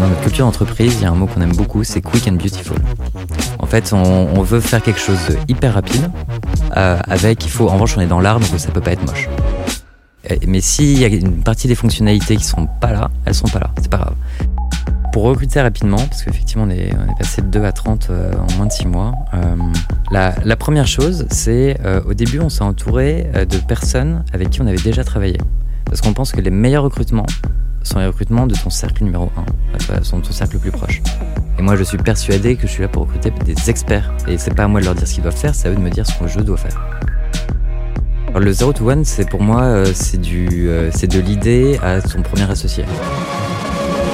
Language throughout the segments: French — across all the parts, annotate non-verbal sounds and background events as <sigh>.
Dans notre culture d'entreprise, il y a un mot qu'on aime beaucoup, c'est quick and beautiful. En fait, on, veut faire quelque chose de hyper rapide, euh, avec, il faut, en revanche, on est dans l'art, donc ça peut pas être moche. Mais s'il y a une partie des fonctionnalités qui sont pas là, elles sont pas là, c'est pas grave. Pour recruter rapidement, parce qu'effectivement on est, passé de 2 à 30 euh, en moins de 6 mois, euh, la, première chose, c'est au début on s'est entouré de personnes avec qui on avait déjà travaillé. Parce qu'on pense que les meilleurs recrutements, sont les recrutements de ton cercle numéro 1, sont ton cercle le plus proche. Et moi, je suis persuadé que je suis là pour recruter des experts. Et c'est pas à moi de leur dire ce qu'ils doivent faire, c'est à eux de me dire ce que je dois faire. Alors, le 0 to 1, c'est pour moi, euh, c'est euh, c'est de l'idée à son premier associé.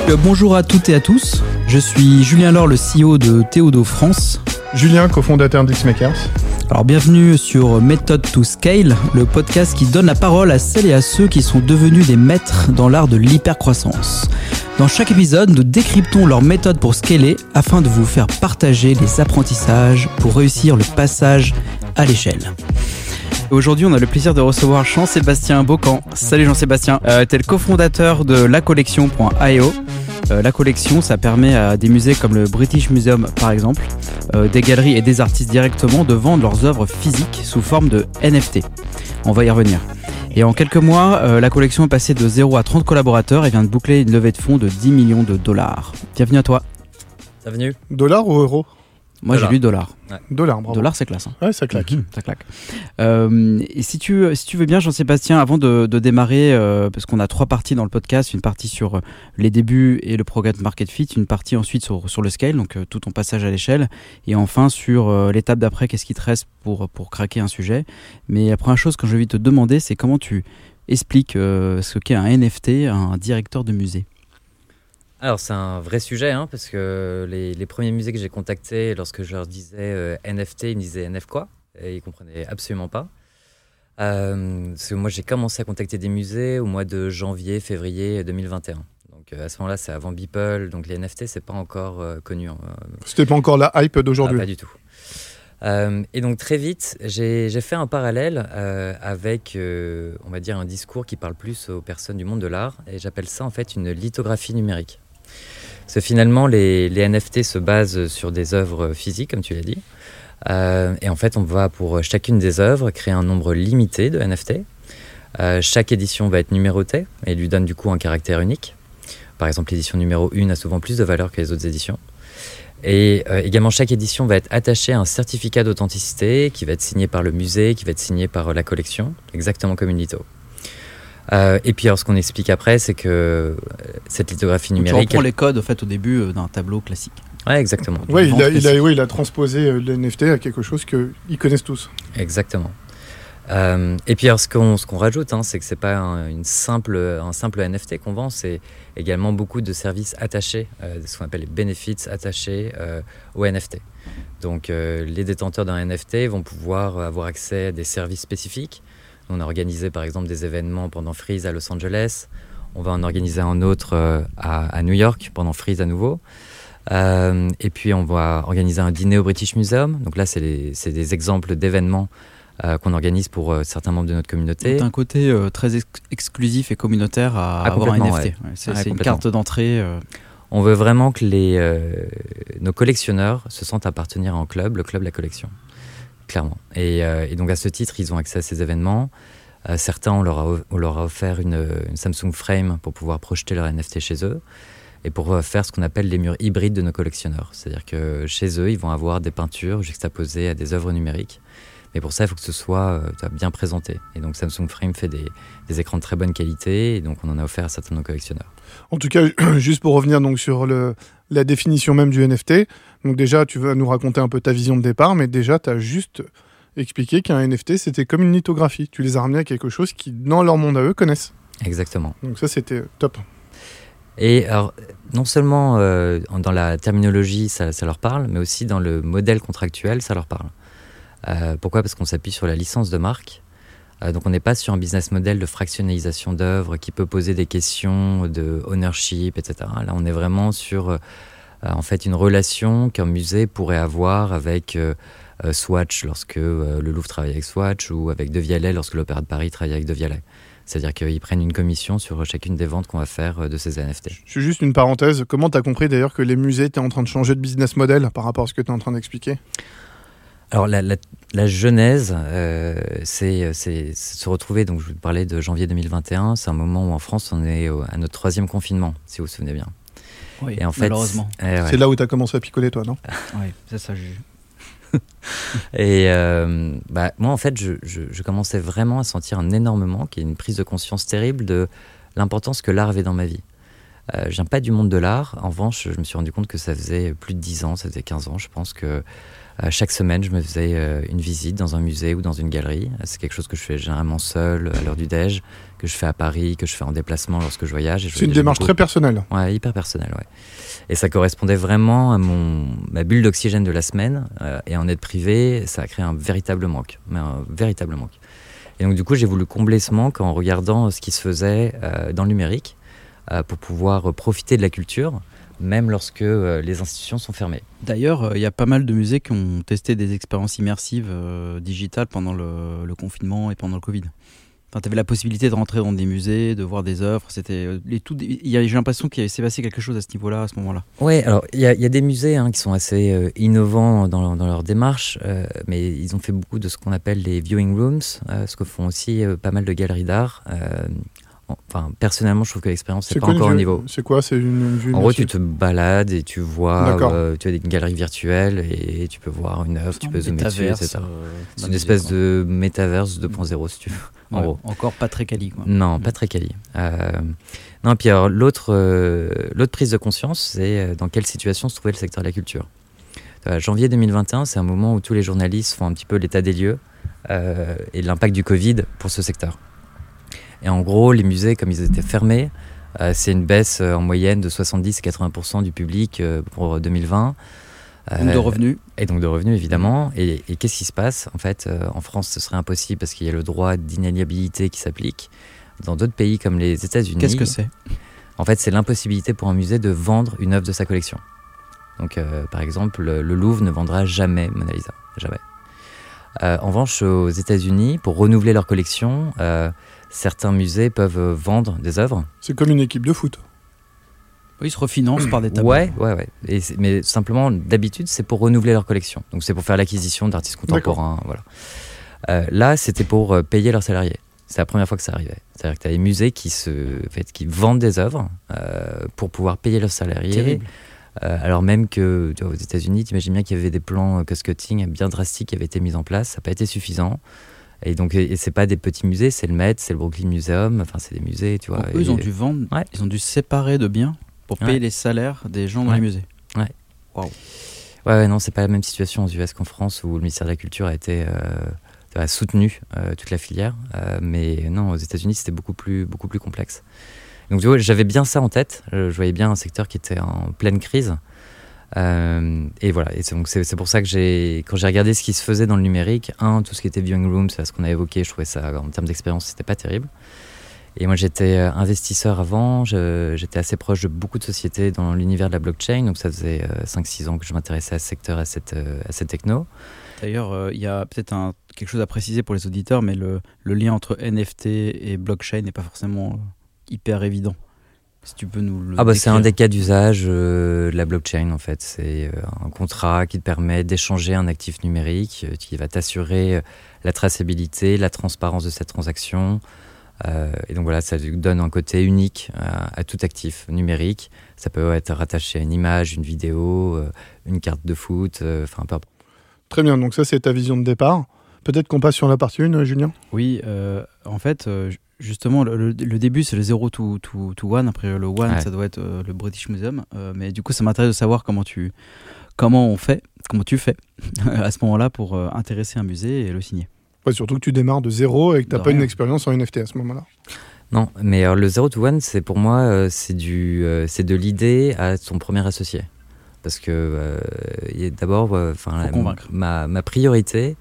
Euh, bonjour à toutes et à tous. Je suis Julien Laure, le CEO de Théodo France. Julien, cofondateur d'Xmakers. Alors bienvenue sur Method to Scale, le podcast qui donne la parole à celles et à ceux qui sont devenus des maîtres dans l'art de l'hypercroissance. Dans chaque épisode, nous décryptons leur méthode pour scaler afin de vous faire partager les apprentissages pour réussir le passage à l'échelle. Aujourd'hui, on a le plaisir de recevoir Jean-Sébastien Bocan. Salut Jean-Sébastien. Euh, tu es le cofondateur de lacollection.io. Euh, la collection, ça permet à des musées comme le British Museum par exemple, euh, des galeries et des artistes directement de vendre leurs œuvres physiques sous forme de NFT. On va y revenir. Et en quelques mois, euh, la collection est passée de 0 à 30 collaborateurs et vient de boucler une levée de fonds de 10 millions de dollars. Bienvenue à toi. Bienvenue. Dollars ou euros? Moi, j'ai lu dollar. Dollar, bravo. Dollar, c'est classe. Hein. Ouais, ça claque. <laughs> Ça claque. Euh, et si tu, si tu veux bien, Jean-Sébastien, avant de, démarrer, euh, parce qu'on a trois parties dans le podcast, une partie sur euh, les débuts et le programme Market Fit, une partie ensuite sur, sur le scale, donc tout ton passage à l'échelle, et enfin sur l'étape d'après, qu'est-ce qui te reste pour, pour craquer un sujet. Mais la première chose que je vais te demander, c'est comment tu expliques ce qu'est un NFT, un directeur de musée? Alors c'est un vrai sujet, hein, parce que les, premiers musées que j'ai contactés, lorsque je leur disais euh, NFT, ils me disaient NF quoi? Et ils comprenaient absolument pas. Euh, parce que moi j'ai commencé à contacter des musées au mois de janvier, février 2021. Donc euh, à ce moment-là c'est avant Beeple, donc les NFT c'est pas encore connu. Hein. C'était pas encore la hype d'aujourd'hui ah, Pas du tout. et donc très vite, j'ai fait un parallèle avec, on va dire, un discours qui parle plus aux personnes du monde de l'art, et j'appelle ça en fait une lithographie numérique. Parce que finalement, les, NFT se basent sur des œuvres physiques, comme tu l'as dit. Euh, et en fait, on va pour chacune des œuvres créer un nombre limité de NFT. Euh, chaque édition va être numérotée et lui donne du coup un caractère unique. Par exemple, l'édition numéro 1 a souvent plus de valeur que les autres éditions. Et euh, également, chaque édition va être attachée à un certificat d'authenticité qui va être signé par le musée, qui va être signé par la collection, exactement comme une litho. Euh, et puis, alors, ce qu'on explique après, c'est que euh, cette lithographie numérique. Tu reprends les codes, en fait, au début euh, d'un tableau classique. Ouais, exactement. Ouais, il a, il, a, il a, transposé le NFT à quelque chose qu'ils connaissent tous. Exactement. et puis, alors, ce qu'on ce qu'on rajoute, hein, c'est que c'est pas un, une simple, un simple NFT qu'on vend, c'est également beaucoup de services attachés, ce qu'on appelle les benefits attachés au NFT. Donc, les détenteurs d'un NFT vont pouvoir avoir accès à des services spécifiques on a organisé par exemple des événements pendant Freeze à Los Angeles. On va en organiser un autre euh, à, New York pendant Freeze à nouveau. Euh, et puis on va organiser un dîner au British Museum. Donc là, c'est des exemples d'événements euh, qu'on organise pour certains membres de notre communauté. un côté très exclusif et communautaire à ah, avoir un NFT. c'est ah, une carte d'entrée. On veut vraiment que les, nos collectionneurs se sentent appartenir à un club, le club La Collection Euh, et, donc à ce titre, ils ont accès à ces événements. Euh, certains, on leur, a, leur offert une, Samsung Frame pour pouvoir projeter leur NFT chez eux et pour euh, faire ce qu'on appelle les murs hybrides de nos collectionneurs. C'est-à-dire que chez eux, ils vont avoir des peintures juxtaposées à des œuvres numériques. Mais pour ça, il faut que ce soit bien présenté. Et donc Samsung Frame fait des, écrans de très bonne qualité, et donc on en a offert à certains de nos collectionneurs. En tout cas, <clears throat> juste pour revenir donc sur la définition même du NFT, donc déjà, tu vas nous raconter un peu ta vision de départ, mais déjà, tu as juste expliqué qu'un NFT, c'était comme une lithographie. Tu les as ramenés à quelque chose qui, dans leur monde à eux, connaissent. Exactement. Donc ça, c'était top. Et alors, non seulement euh, dans la terminologie, ça, leur parle, mais aussi dans le modèle contractuel, ça leur parle. Euh, pourquoi? Parce qu'on s'appuie sur la licence de marque. Euh, donc on n'est pas sur un business model de fractionnalisation d'œuvres qui peut poser des questions de ownership, etc. Là, on est vraiment sur en fait une relation qu'un musée pourrait avoir avec euh, euh, Swatch lorsque le Louvre travaille avec Swatch ou avec De Vialet lorsque l'Opéra de Paris travaille avec De Vialet. C'est-à-dire qu'ils prennent une commission sur chacune des ventes qu'on va faire de ces NFT. Je suis juste une parenthèse. Comment tu as compris d'ailleurs que les musées étaient en train de changer de business model par rapport à ce que tu es en train d'expliquer? Alors la, la, genèse, euh, c'est se retrouver, donc je vous parlais de janvier 2021, c'est un moment où en France on est à notre troisième confinement, si vous vous souvenez bien. Oui, et en fait, malheureusement. Eh c'est là où tu as commencé à picoler toi, non? <laughs> Oui, c'est ça, <laughs> et euh, bah, moi, en fait, je, je, commençais vraiment à sentir un énorme manque et une prise de conscience terrible de l'importance que l'art avait dans ma vie. Euh, je viens pas du monde de l'art. En revanche, je me suis rendu compte que ça faisait plus de 10 ans, ça faisait 15 ans, je pense que euh, chaque semaine, je me faisais euh, une visite dans un musée ou dans une galerie. C'est quelque chose que je fais généralement seul à l'heure du déj, que je fais à Paris, que je fais en déplacement lorsque je voyage. C'est une démarche très personnelle. Ouais, hyper personnelle, ouais. Et ça correspondait vraiment à mon, ma bulle d'oxygène de la semaine. Euh, et en être privé, ça a créé un véritable manque. Mais un véritable manque. Et donc, du coup, j'ai voulu combler ce manque en regardant ce qui se faisait dans le numérique pour pouvoir profiter de la culture même lorsque euh, les institutions sont fermées. D'ailleurs, euh, il y a pas mal de musées qui ont testé des expériences immersives euh, digitales pendant le, confinement et pendant le Covid. Enfin, tu avais la possibilité de rentrer dans des musées, de voir des œuvres. C'était les tout. J'ai l'impression qu'il s'est passé quelque chose à ce niveau-là, à ce moment-là. Oui, alors il y, a des musées hein, qui sont assez innovants dans, dans, leur démarche, mais ils ont fait beaucoup de ce qu'on appelle les viewing rooms, ce que font aussi pas mal de galeries d'art. Enfin, personnellement, je trouve que l'expérience n'est pas encore au niveau. C'est quoi C'est une vue En gros, tu te balades et tu vois, euh, tu as une galerie virtuelle et tu peux voir une œuvre, tu peux zoomer dessus, etc. Euh, c'est une espèce de métaverse 2.0 si tu veux. En gros. Encore pas très quali. Quoi. Non, pas très quali. Euh, non, puis alors l'autre, l'autre prise de conscience, c'est dans quelle situation se trouvait le secteur de la culture. janvier 2021, c'est un moment où tous les journalistes font un petit peu l'état des lieux et l'impact du Covid pour ce secteur. Et en gros, les musées, comme ils étaient fermés, euh, c'est une baisse euh, en moyenne de 70-80% du public euh, pour 2020. Donc de revenus. Et donc de revenus, évidemment. Et, qu'est-ce qui se passe? En fait, en France, ce serait impossible parce qu'il y a le droit d'inaliabilité qui s'applique. Dans d'autres pays comme les États-Unis. Qu'est-ce que c'est? En fait, c'est l'impossibilité pour un musée de vendre une œuvre de sa collection. Donc, par exemple, le Louvre ne vendra jamais Mona Lisa. Jamais. En revanche, aux États-Unis, pour renouveler leur collection, certains musées peuvent euh, vendre des œuvres. C'est comme une équipe de foot. Oui, ils se refinancent par des tableaux. Ouais, ouais, ouais. mais simplement, d'habitude, c'est pour renouveler leur collection. Donc, c'est pour faire l'acquisition d'artistes contemporains. Voilà. Euh, là, c'était pour euh, payer leurs salariés. C'est la première fois que ça arrivait. C'est-à-dire que tu as des musées qui, se, fait, qui vendent des œuvres pour pouvoir payer leurs salariés. Alors même que aux États-Unis, tu imagines bien qu'il y avait des plans cost-cutting bien drastiques qui avaient été mis en place. Ça n'a pas été suffisant. Et donc, c'est pas des petits musées, c'est le Met, c'est le Brooklyn Museum, enfin, c'est des musées, tu vois. eux, ils ont dû vendre, ils ont dû séparer de biens pour payer les salaires des gens dans les musées. Ouais. Waouh. Ouais, non, c'est pas la même situation aux US qu'en France où le ministère de la Culture a été. Euh, a soutenu euh, toute la filière, euh, mais non, aux États-Unis c'était beaucoup plus, beaucoup plus complexe. Donc j'avais bien ça en tête. Je voyais bien un secteur qui était en pleine crise, euh, et voilà, et c'est pour ça que quand j'ai regardé ce qui se faisait dans le numérique, un, tout ce qui était viewing room, c'est ce qu'on a évoqué, je trouvais ça, en termes d'expérience, c'était pas terrible. Et moi, j'étais euh, investisseur avant, j'étais assez proche de beaucoup de sociétés dans l'univers de la blockchain, donc ça faisait 5-6 euh, ans que je m'intéressais à ce secteur, à cette, à cette techno. D'ailleurs, il y a peut-être quelque chose à préciser pour les auditeurs, mais le lien entre NFT et blockchain n'est pas forcément hyper évident. Si tu peux nous le ah bah c'est un des cas d'usage euh, de la blockchain en fait. C'est euh, un contrat qui te permet d'échanger un actif numérique euh, qui va t'assurer la traçabilité, la transparence de cette transaction. et donc voilà, ça donne un côté unique à, tout actif numérique. Ça peut être rattaché à une image, une vidéo, une carte de foot, enfin peu Très bien, donc ça c'est ta vision de départ. Peut-être qu'on passe sur la partie 1, Julien? Oui, en fait, Justement, le, début, c'est le 0 to, to, to 1. Après, le 1, ça doit être euh, le British Museum. Euh, mais du coup, ça m'intéresse de savoir comment tu, comment on fait, comment tu fais <laughs> à ce moment-là pour euh, intéresser un musée et le signer. surtout que tu démarres de zéro et que tu n'as pas une expérience en NFT à ce moment-là. Non, mais le 0 to 1, c'est pour moi, c'est du, c'est de l'idée à son premier associé. Parce que d'abord, enfin, ma, ma priorité,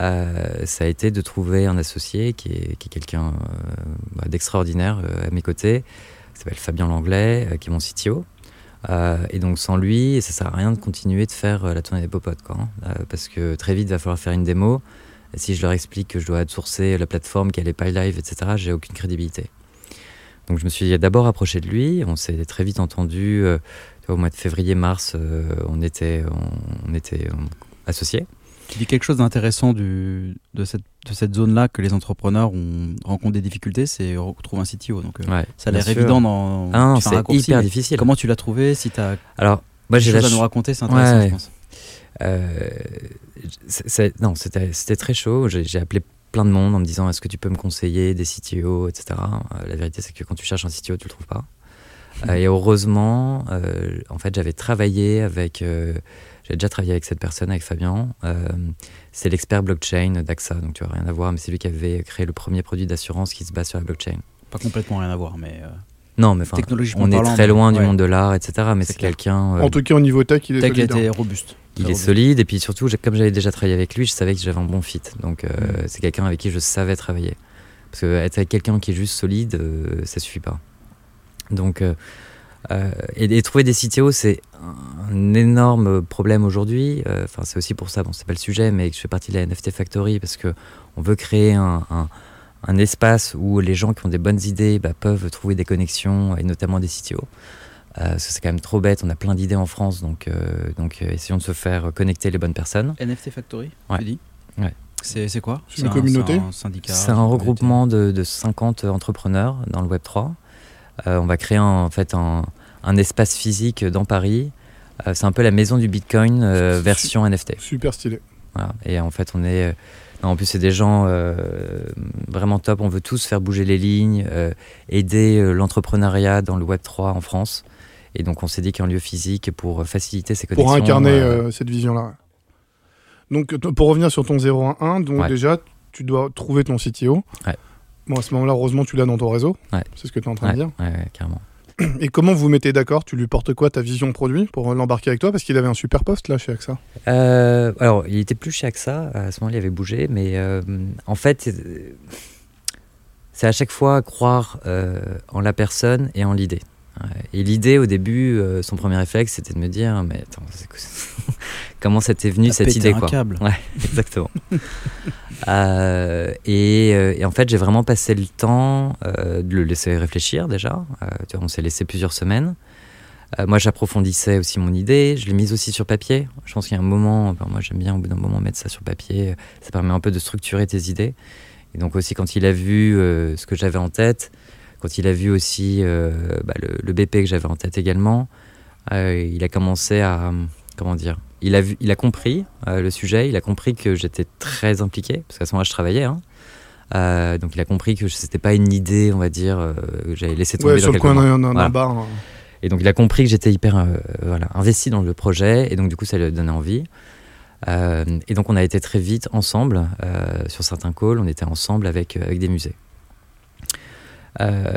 euh, ça a été de trouver un associé qui est, quelqu'un euh, bah, d'extraordinaire euh, à mes côtés, qui s'appelle Fabien Langlais, qui est mon CTO. Et donc sans lui, ça sert à rien de continuer de faire la tournée des popotes, quoi, hein. Parce que très vite, il va falloir faire une démo. Et si je leur explique que je dois outsourcer la plateforme, qu'elle n'est pas live, etc., j'ai aucune crédibilité. Donc je me suis d'abord approché de lui. On s'est très vite entendu. au mois de février-mars, on était, associés. Tu dis quelque chose d'intéressant du- de cette, de cette zone-là que les entrepreneurs ont, rencontrent des difficultés, c'est retrouver un CTO. Donc, euh, Ouais, ça a l'air évident dans. Ah c'est hyper difficile. Comment tu l'as trouvé Si tu as Alors, moi j'ai la choses à nous raconter, c'est intéressant, Ouais. je pense. Euh, non, c'était très chaud. J'ai appelé plein de monde en me disant est-ce que tu peux me conseiller des CTO, etc. Euh, la vérité, c'est que quand tu cherches un CTO, tu le trouves pas. Et heureusement, en fait, j'avais travaillé avec. J'avais déjà travaillé avec cette personne, avec Fabien. Euh, c'est l'expert blockchain d'AXA, donc tu vois, rien à voir, mais c'est lui qui avait créé le premier produit d'assurance qui se base sur la blockchain. Pas complètement rien à voir, mais euh, Non, mais on est très loin du ouais. monde de l'art, etc. Mais C'est quelqu'un. euh, En tout cas, au niveau tech, il est Tech, solide. hein. était robuste. Il est robuste. solide et puis surtout, j'ai- comme j'avais déjà travaillé avec lui, je savais que j'avais un bon fit. Donc euh, Mm. c'est quelqu'un avec qui je savais travailler. Parce que être avec quelqu'un qui est juste solide, euh, ça suffit pas. Donc euh, et, et trouver des CTO, c'est un énorme problème aujourd'hui. Euh, Enfin, c'est aussi pour ça, bon, c'est pas le sujet, mais que je fais partie de la NFT Factory parce que on veut créer un, un- un espace où les gens qui ont des bonnes idées bah, peuvent trouver des connexions et notamment des CTO. Euh, parce que c'est quand même trop bête, on a plein d'idées en France, donc, euh, donc euh, essayons de se faire connecter les bonnes personnes. NFT Factory, Ouais. tu dis Ouais. C'est c'est quoi C'est une un- communauté C'est un syndicat un regroupement de, de 50 entrepreneurs dans le Web3. Euh, on va créer un- en fait un, un espace physique dans Paris. Euh, c'est un peu la maison du Bitcoin euh, version NFT. Super stylé. Voilà. Et en fait, on est. non, en plus, c'est des gens euh, vraiment top. On veut tous faire bouger les lignes, euh, aider euh, l'entrepreneuriat dans le Web3 en France. Et donc, on s'est dit qu'un lieu physique pour faciliter ces connexions. Pour incarner cette vision-là. Donc, pour revenir sur ton 011, donc Ouais. déjà, tu dois trouver ton CTO. Ouais. Bon, à ce moment-là, heureusement, tu l'as dans ton réseau. Ouais. C'est ce que tu es en train de dire. ouais, ouais, carrément. <clears throat> Et comment vous mettez d'accord? Tu lui portes quoi ta vision produit pour l'embarquer avec toi? Parce qu'il avait un super poste là chez AXA. Euh, alors, il était plus chez AXA, à ce moment-là, il avait bougé, mais euh, en fait, c'est à chaque fois croire euh, en la personne et en l'idée. Et l'idée, au début, euh, son premier réflexe, c'était de me dire, mais attends, <laughs> comment ça t'est venu cette idée un quoi câble. Ouais, <laughs> exactement. <laughs> Euh, et, euh, et en fait, j'ai vraiment passé le temps euh, de le laisser réfléchir déjà. Tu vois, on s'est laissé plusieurs semaines. Moi, j'approfondissais aussi mon idée. Je l'ai mise aussi sur papier. Je pense qu'il y a un moment, enfin, moi j'aime bien au bout d'un moment mettre ça sur papier. Ça permet un peu de structurer tes idées. Et donc aussi, quand il a vu ce que j'avais en tête, quand il a vu aussi euh, bah, le, le BP que j'avais en tête également, euh, il a commencé à, comment dire, il a, vu, il a compris euh, le sujet, il a compris que j'étais très impliqué, parce qu'à ce moment-là, je travaillais. hein. Euh, donc il a compris que c'était pas une idée, on va dire, euh, que j'avais laissé tomber Ouais, sur le coin d'un Voilà. bar. hein. Et donc il a compris que j'étais hyper euh, voilà, investi dans le projet, et donc du coup ça lui a donné envie. Et donc on a été très vite ensemble sur certains calls, on était ensemble avec, avec des musées. Euh,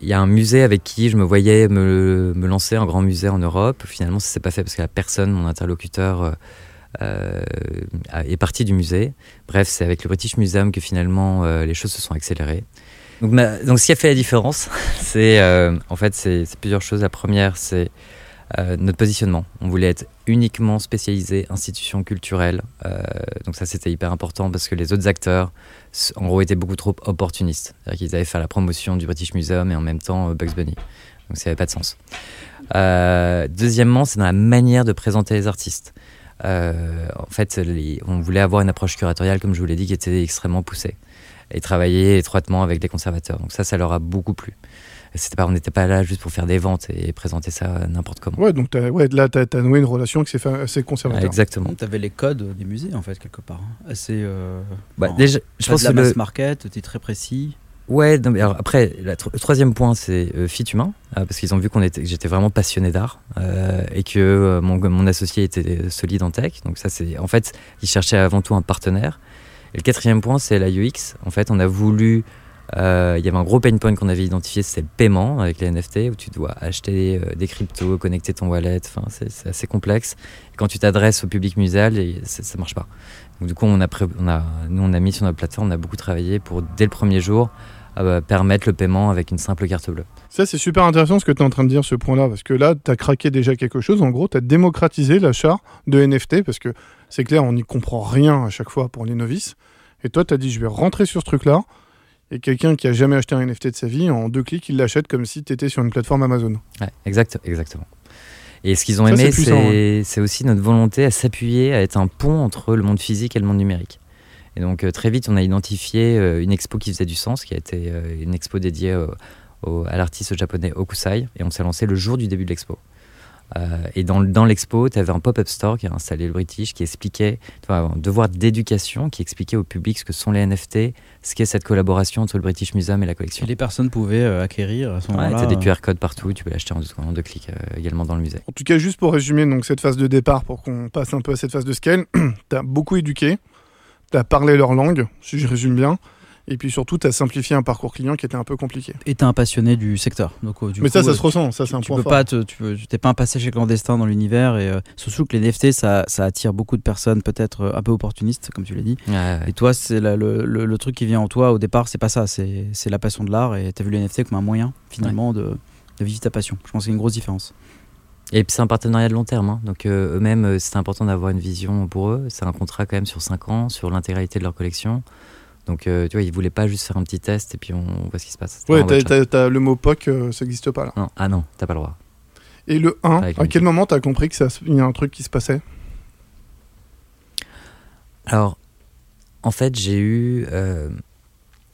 Il y a un musée avec qui je me voyais me, me lancer, un grand musée en Europe. Finalement, ça s'est pas fait parce que la personne, mon interlocuteur, euh, euh, est parti du musée. Bref, c'est avec le British Museum que finalement euh, les choses se sont accélérées. Donc, ce qui a fait la différence, <laughs> c'est euh, en fait c'est plusieurs choses. La première, c'est euh, notre positionnement. On voulait être uniquement spécialisé institution culturelle. Euh, donc ça, c'était hyper important parce que les autres acteurs, en gros, étaient beaucoup trop opportunistes. C'est-à-dire qu'ils allaient faire la promotion du British Museum et en même temps euh, Bugs Bunny. Donc ça n'avait pas de sens. Deuxièmement, c'est dans la manière de présenter les artistes. En fait, on voulait avoir une approche curatoriale, comme je vous l'ai dit, qui était extrêmement poussée et travailler étroitement avec les conservateurs. Donc ça, ça leur a beaucoup plu. C'était pas, on n'était pas là juste pour faire des ventes et présenter ça n'importe comment. Ouais, donc ouais, là, tu as, noué une relation qui s'est fait assez conservateur. exactement. Tu avais les codes des musées, en fait, quelque part. hein. Assez. Euh, Bah, bon, déjà, je pense de la que le, mass market, tu es très précis. Ouais, non, mais alors après, la tro- le troisième point, c'est euh, fit humain, euh, parce qu'ils ont vu qu'on était, que j'étais vraiment passionné d'art euh, et que euh, mon, mon associé était solide en tech. Donc ça, c'est en fait, ils cherchaient avant tout un partenaire. Et le quatrième point, c'est la UX. En fait, on a voulu, euh, il y avait un gros pain point qu'on avait identifié, c'est le paiement avec les NFT, où tu dois acheter euh, des cryptos, connecter ton wallet. C'est assez complexe. Quand tu t'adresses au public muséal, ça, ça marche pas. Donc du coup, on a, nous, on a mis sur notre plateforme, on a beaucoup travaillé pour dès le premier jour euh, permettre le paiement avec une simple carte bleue. Ça, c'est super intéressant ce que tu es en train de dire, ce point-là, parce que là, tu as craqué déjà quelque chose. En gros, tu as démocratisé l'achat de NFT, parce que c'est clair, on n'y comprend rien à chaque fois pour les novices. Et toi, tu as dit, je vais rentrer sur ce truc-là. Et quelqu'un qui a jamais acheté un NFT de sa vie, en deux clics, il l'achète comme si tu étais sur une plateforme Amazon. Ouais, exact, exactement. Et ce qu'ils ont Ça, aimé, c'est aussi notre volonté à s'appuyer, à être un pont entre le monde physique et le monde numérique. Et donc euh, très vite, on a identifié euh, une expo qui faisait du sens, qui a été euh, une expo dédiée au- au- à l'artiste japonais Okusai, et on s'est lancé le jour du début de l'expo. Euh, et dans, dans l'expo, tu avais un pop-up store qui a installé le British, qui expliquait, tu vois, un devoir d'éducation, qui expliquait au public ce que sont les NFT, ce qu'est cette collaboration entre le British Museum et la collection. Et les personnes pouvaient euh, acquérir à ce Ouais, moment-là. t'as des euh, QR codes partout, tu peux l'acheter en deux, clics euh, également dans le musée. En tout cas, juste pour résumer donc, cette phase de départ, pour qu'on passe un peu à cette phase de scale, <clears throat> tu as beaucoup éduqué, tu as parlé leur langue, si je résume bien, et puis surtout, tu as simplifié un parcours client qui était un peu compliqué. Et t'es un passionné du secteur. Donc, euh, du Mais coup, ça, ça euh, se ressent, ça, c'est un tu point peux fort. pas te, tu t'es pas un passage clandestin dans l'univers et euh, surtout que les NFT ça, ça attire beaucoup de personnes peut-être un peu opportunistes comme tu l'as dit Ouais, ouais. et toi c'est le, le- le truc qui vient en toi au départ c'est pas ça c'est c'est la passion de l'art et t'as vu les NFT comme un moyen finalement de, de vivre ta passion je pense que c'est une grosse différence Et puis c'est un partenariat de long terme, hein. donc euh, eux-mêmes, c'était important d'avoir une vision pour eux. C'est un contrat quand même sur 5 ans, sur l'intégralité de leur collection. Donc euh, tu vois, ils voulaient pas juste faire un petit test et puis on voit ce qui se passe. Ouais, t'as- one-shot. t'as- t'as le mot POC, euh, ça n'existe pas là. Non, ah non, t'as pas le droit. Et le 1, Avec à quel moment t'as compris qu'il y a un truc qui se passait? Alors, en fait, j'ai eu. euh,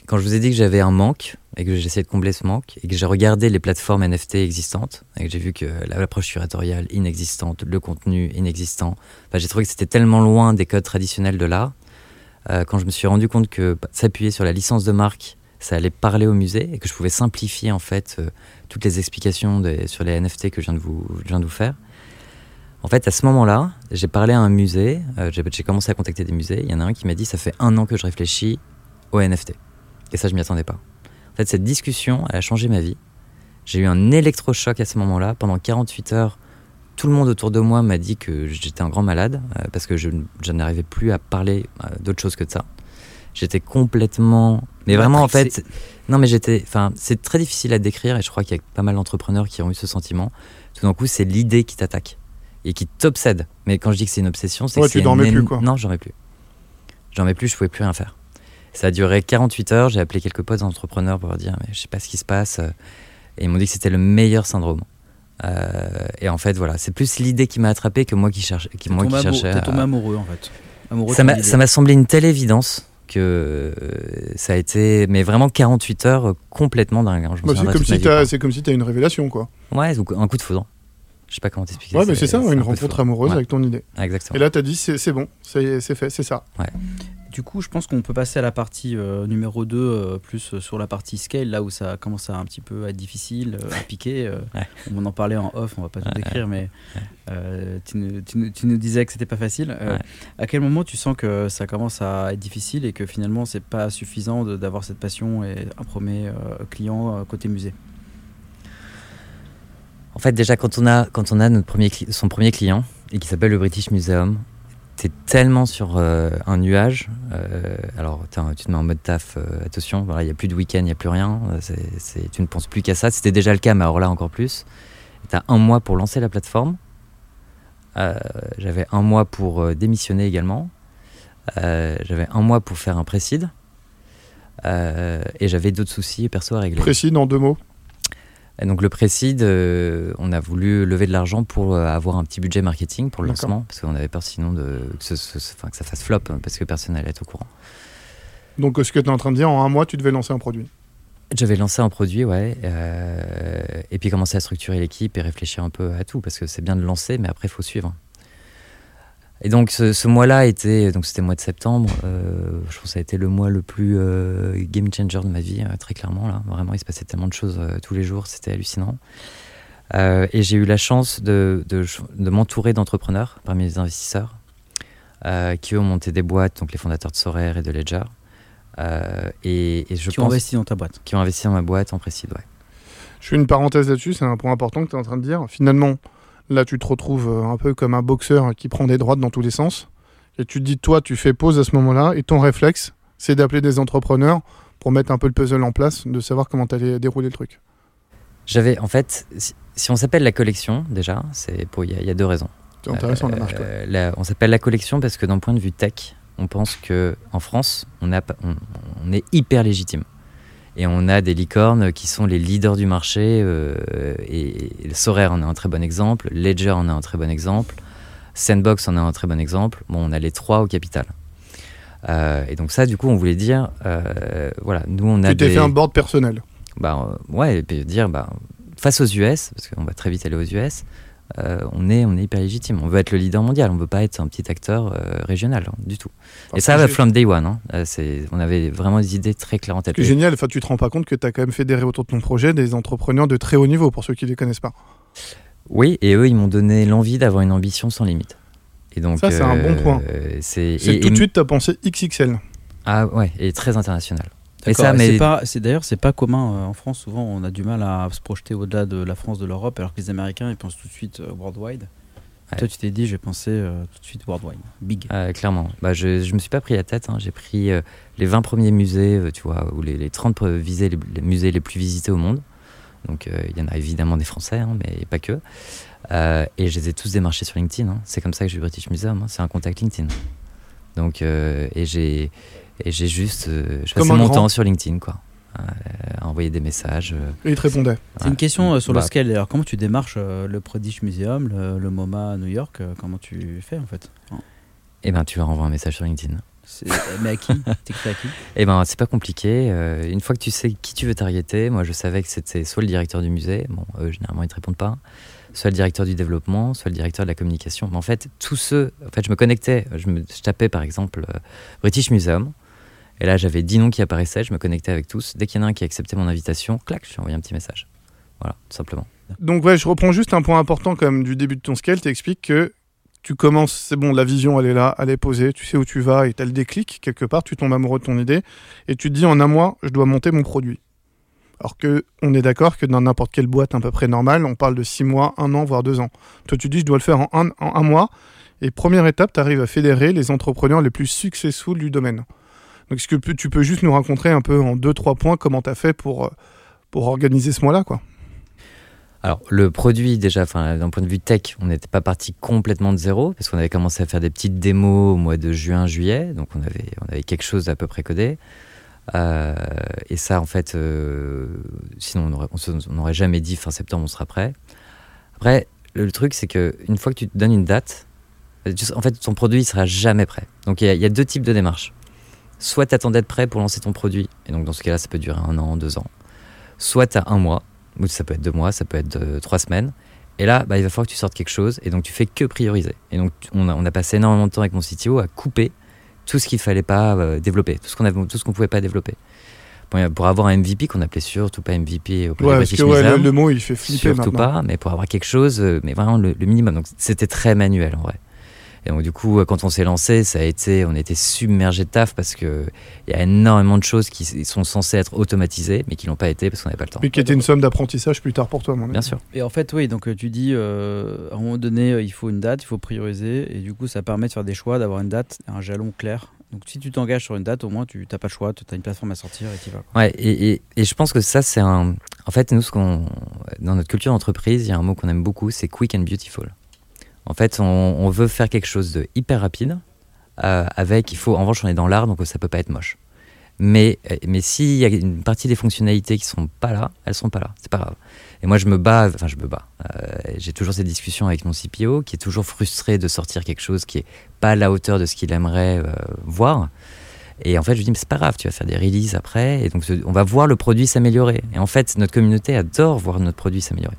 quand je vous ai dit que j'avais un manque et que j'essayais de combler ce manque et que j'ai regardé les plateformes NFT existantes et que j'ai vu que l'approche curatoriale inexistante, le contenu inexistant, enfin, j'ai trouvé que c'était tellement loin des codes traditionnels de l'art. Euh, quand je me suis rendu compte que bah, s'appuyer sur la licence de marque, ça allait parler au musée et que je pouvais simplifier en fait euh, toutes les explications sur les NFT que je viens de vous, faire. En fait, à ce moment-là, j'ai parlé à un musée, euh, j'ai commencé à contacter des musées. Il y en a un qui m'a dit Ça fait un an que je réfléchis au NFT. Et ça, je m'y attendais pas. En fait, cette discussion, elle a changé ma vie. J'ai eu un électrochoc à ce moment-là. Pendant 48 heures, tout le monde autour de moi m'a dit que j'étais un grand malade euh, parce que je, je n'arrivais plus à parler euh, d'autre chose que de ça. J'étais complètement. Mais vraiment, en fait. Non, mais j'étais. Enfin, c'est très difficile à décrire et je crois qu'il y a pas mal d'entrepreneurs qui ont eu ce sentiment. Tout d'un coup, c'est l'idée qui t'attaque et qui t'obsède. Mais quand je dis que c'est une obsession, c'est Ouais, que tu dormais plus, quoi. Non, j'en dormais plus. J'en dormais plus, je pouvais plus rien faire. Ça a duré 48 heures. J'ai appelé quelques potes entrepreneurs pour leur dire, mais je sais pas ce qui se passe. euh, Et ils m'ont dit que c'était le meilleur syndrome. Euh, et en fait, voilà, c'est plus l'idée qui m'a attrapé que moi qui cherchais. Qui, moi qui cherchais. t'es tombé amoureux en fait amoureux ça de m'a semblé une telle évidence que euh, ça a été, mais vraiment 48 heures euh, complètement dingue. hein. Bah, C'est comme, si vie, t'as- quoi. c'est comme si t'as une révélation, quoi. Ouais, ou un coup de foudre. Je sais pas comment t'expliquer. Ouais, mais c'est ça, un une rencontre amoureuse Ouais, avec ton idée. Exactement. Et là, t'as dit, c'est c'est bon, c'est c'est fait, c'est ça. Du coup, je pense qu'on peut passer à la partie euh, numéro 2, euh, plus euh, sur la partie scale, là où ça commence à un petit peu être difficile, à piquer. Ouais. On en parlait en off, on va pas tout décrire, mais tu, nous, tu nous- tu nous disais que c'était pas facile. À quel moment tu sens que ça commence à être difficile et que finalement c'est pas suffisant d'avoir cette passion et un premier client côté musée? En fait, déjà, quand on a, quand on a notre premier son premier client, et qui s'appelle le British Museum, t'es tellement sur euh, un nuage. euh, alors, tu te mets en mode taf, euh, attention, il n'y a plus de week-end, il n'y a plus rien. euh, tu ne penses plus qu'à ça. C'était déjà le cas, mais alors là, encore plus. Tu as un mois pour lancer la plateforme. J'avais un mois pour démissionner également. J'avais un mois pour faire un précide. Et j'avais d'autres soucis perso à régler. Précis dans deux mots? Et donc le Précide, euh, on a voulu lever de l'argent pour euh, avoir un petit budget marketing pour le lancement, parce qu'on avait peur sinon de, que, ce- ce- enfin, que ça fasse flop, hein, parce que personne n'allait être au courant. Donc, ce que tu es en train de dire, en un mois, tu devais lancer un produit. J'avais lancé un produit, ouais, euh, et puis commencer à structurer l'équipe et réfléchir un peu à tout, parce que c'est bien de lancer, mais après il faut suivre. Et donc ce, ce mois-là était, donc c'était le mois de septembre, euh, je pense que ça a été le mois le plus euh, game changer de ma vie, euh, très clairement là. Vraiment, il se passait tellement de choses euh, tous les jours, c'était hallucinant. Euh, et j'ai eu la chance de, de, de m'entourer d'entrepreneurs parmi les investisseurs euh, qui eux ont monté des boîtes, donc les fondateurs de Sorare et de Ledger. Euh, et, et je Qui ont pense investi dans ta boîte qui ont investi dans ma boîte en précide, ouais. Je fais une parenthèse là-dessus, c'est un point important que tu es en train de dire. Finalement, là, tu te retrouves euh, un peu comme un boxeur qui prend des droites dans tous les sens. Et tu te dis, toi, tu fais pause à ce moment-là, et ton réflexe, c'est d'appeler des entrepreneurs pour mettre un peu le puzzle en place, de savoir comment tu allais dérouler le truc. J'avais, en fait, si, si on s'appelle la collection, déjà, c'est pour il y, a- il y a deux raisons. C'est intéressant la marche. Euh, la- on s'appelle la collection parce que d'un point de vue tech, on pense que en France, on, a, on est hyper légitime. Et on a des licornes qui sont les leaders du marché. euh, et, et Sorare en est un très bon exemple. Ledger en est un très bon exemple. Sandbox en est un très bon exemple. Bon, on a les trois au capital. Euh, et donc ça, du coup, on voulait dire, euh, voilà, nous on a Tu t'es des... fait un board personnel. Bah, euh, ouais, et puis dire, bah, face aux US, parce qu'on va très vite aller aux US, euh, on, est, on est hyper légitime. On veut être le leader mondial, on veut pas être un petit acteur euh, régional, hein, du tout. et ça, from day one. hein. Euh, c'est- on avait vraiment des idées très claires en tête. Ce qui est génial, enfin, tu te rends pas compte que tu as quand même fédéré autour de ton projet des entrepreneurs de très haut niveau, pour ceux qui les connaissent pas. Oui, et eux, ils m'ont donné l'envie d'avoir une ambition sans limite. Et donc, Ça, c'est un bon point. C'est C'est et- tout de suite, tu as pensé XXL. Ah ouais, et très international. Ça, mais c'est pas, c'est d'ailleurs c'est pas commun euh, en France. Souvent, on a du mal à se projeter au-delà de la France, de l'Europe, alors que les Américains ils pensent tout de suite euh, worldwide. Ouais. Toi, tu t'es dit, j'ai pensé euh, tout de suite worldwide, big. Euh, clairement. Bah, je, je me suis pas pris la tête. hein. J'ai pris euh, les 20 premiers musées, tu vois, ou les, les 30 pre- visés, les, les musées les plus visités au monde. Donc, il y en a évidemment des Français, hein, mais pas que. Et je les ai tous démarchés sur LinkedIn. hein. C'est comme ça que j'ai eu British Museum. C'est un contact LinkedIn. Donc, et j'ai et j'ai juste, euh, je passais mon grand. temps sur LinkedIn, quoi, Euh, à envoyer des messages. euh, Et il te répondait. C'est ouais. une question euh, sur le Bah, scale. Alors, comment tu démarches euh, le British Museum, le, le MoMA à New York euh, Comment tu fais en fait Hein, Eh ben, tu leur envoies un message sur LinkedIn. Mais à qui <laughs> T'écris à qui Eh ben, c'est pas compliqué. Euh, une fois que tu sais qui tu veux targeter, moi je savais que c'était soit le directeur du musée, bon, eux généralement ils te répondent pas, soit le directeur du développement, soit le directeur de la communication. Mais en fait, tous ceux, en fait, je me connectais, je, me, je tapais par exemple euh, British Museum, et là j'avais 10 noms qui apparaissaient, je me connectais avec tous. Dès qu'il y en a un qui acceptait mon invitation, clac, je lui envoyé un petit message. Voilà, tout simplement. Donc ouais, je reprends juste un point important même du début de ton scale. Tu expliques que tu commences, c'est bon, la vision elle est là, elle est posée, tu sais où tu vas et tu as le déclic quelque part, tu tombes amoureux de ton idée et tu te dis en un mois, je dois monter mon produit. Alors que on est d'accord que dans n'importe quelle boîte à peu près normale, on parle de six mois, un an, voire deux ans. Toi tu dis je dois le faire en un, en un mois et première étape, tu arrives à fédérer les entrepreneurs les plus successful du domaine. Donc est-ce que tu- peux juste nous raconter un peu en deux, trois points comment tu as fait pour, euh, pour organiser ce mois-là quoi? Alors, le produit, déjà, d'un point de vue tech, on n'était pas parti complètement de zéro, parce qu'on avait commencé à faire des petites démos au mois de juin, juillet, donc on avait, on avait quelque chose d'à peu près codé. Euh, et ça, en fait, euh, sinon, on n'aurait jamais dit fin septembre, on sera prêt. Après, le, truc, c'est que une fois que tu te donnes une date, en fait, ton produit, il sera jamais prêt. Donc, il y a deux types de démarches. Soit tu attends d'être prêt pour lancer ton produit, et donc dans ce cas-là, ça peut durer un an, deux ans. Soit tu as un mois, ou ça peut être deux mois, ça peut être euh, trois semaines. Et là, bah, il va falloir que tu sortes quelque chose, et donc tu fais que prioriser. Et donc on a, on a passé énormément de temps avec mon CTO à couper tout ce qu'il fallait pas euh, développer, tout ce qu'on qu'on pouvait pas développer. Pour avoir un MVP qu'on appelait surtout pas MVP au Ouais, parce que ouais, le, mot il fait flipper surtout maintenant. pas, mais pour avoir quelque chose, euh, mais vraiment le, le minimum. Donc c'était très manuel en vrai. Et donc du coup, euh, quand on s'est lancé, ça a été, on était submergé de taf parce que il y a énormément de choses qui sont censées être automatisées, mais qui l'ont pas été parce qu'on n'avait pas le temps. Mais qui était une somme d'apprentissage plus tard pour toi, mon ami. Bien sûr. Et en fait, oui, donc euh, tu dis, euh, à un moment donné, il faut une date, il faut prioriser, et du coup, ça permet de faire des choix, d'avoir une date, un jalon clair. Donc si tu t'engages sur une date, au moins, tu n'as pas le choix, tu as une plateforme à sortir et tu vas. quoi. Ouais, et, et, et je pense que ça, c'est un. En fait, nous, ce qu'on. Dans notre culture d'entreprise, il y a un mot qu'on aime beaucoup, c'est quick and beautiful. En fait, on, veut faire quelque chose de hyper rapide, euh, avec. Il faut. En revanche, on est dans l'art, donc ça peut pas être moche. Mais, euh, mais s'il y a une partie des fonctionnalités qui sont pas là, elles sont pas là. C'est pas grave. Et moi, je me bats. Enfin, je me bats. Euh, J'ai toujours cette discussion avec mon CPO, qui est toujours frustré de sortir quelque chose qui est pas à la hauteur de ce qu'il aimerait voir. Et en fait, je lui dis, mais c'est pas grave, tu vas faire des releases après, et donc on va voir le produit s'améliorer. Et en fait, notre communauté adore voir notre produit s'améliorer.